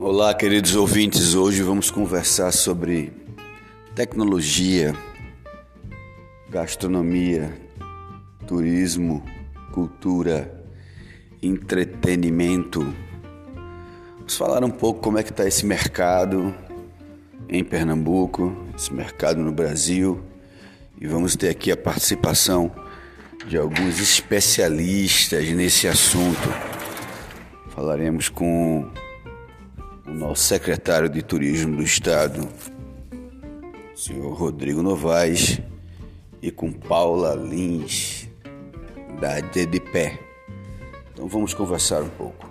Olá, queridos ouvintes. Hoje vamos conversar sobre tecnologia, gastronomia, turismo, cultura, entretenimento. Vamos falar um pouco como é que está esse mercado em Pernambuco, esse mercado no Brasil, e vamos ter aqui a participação de alguns especialistas nesse assunto. Falaremos com o nosso secretário de Turismo do Estado, senhor Rodrigo Novaes, e com Paula Lins, da DDPé. Então vamos conversar um pouco.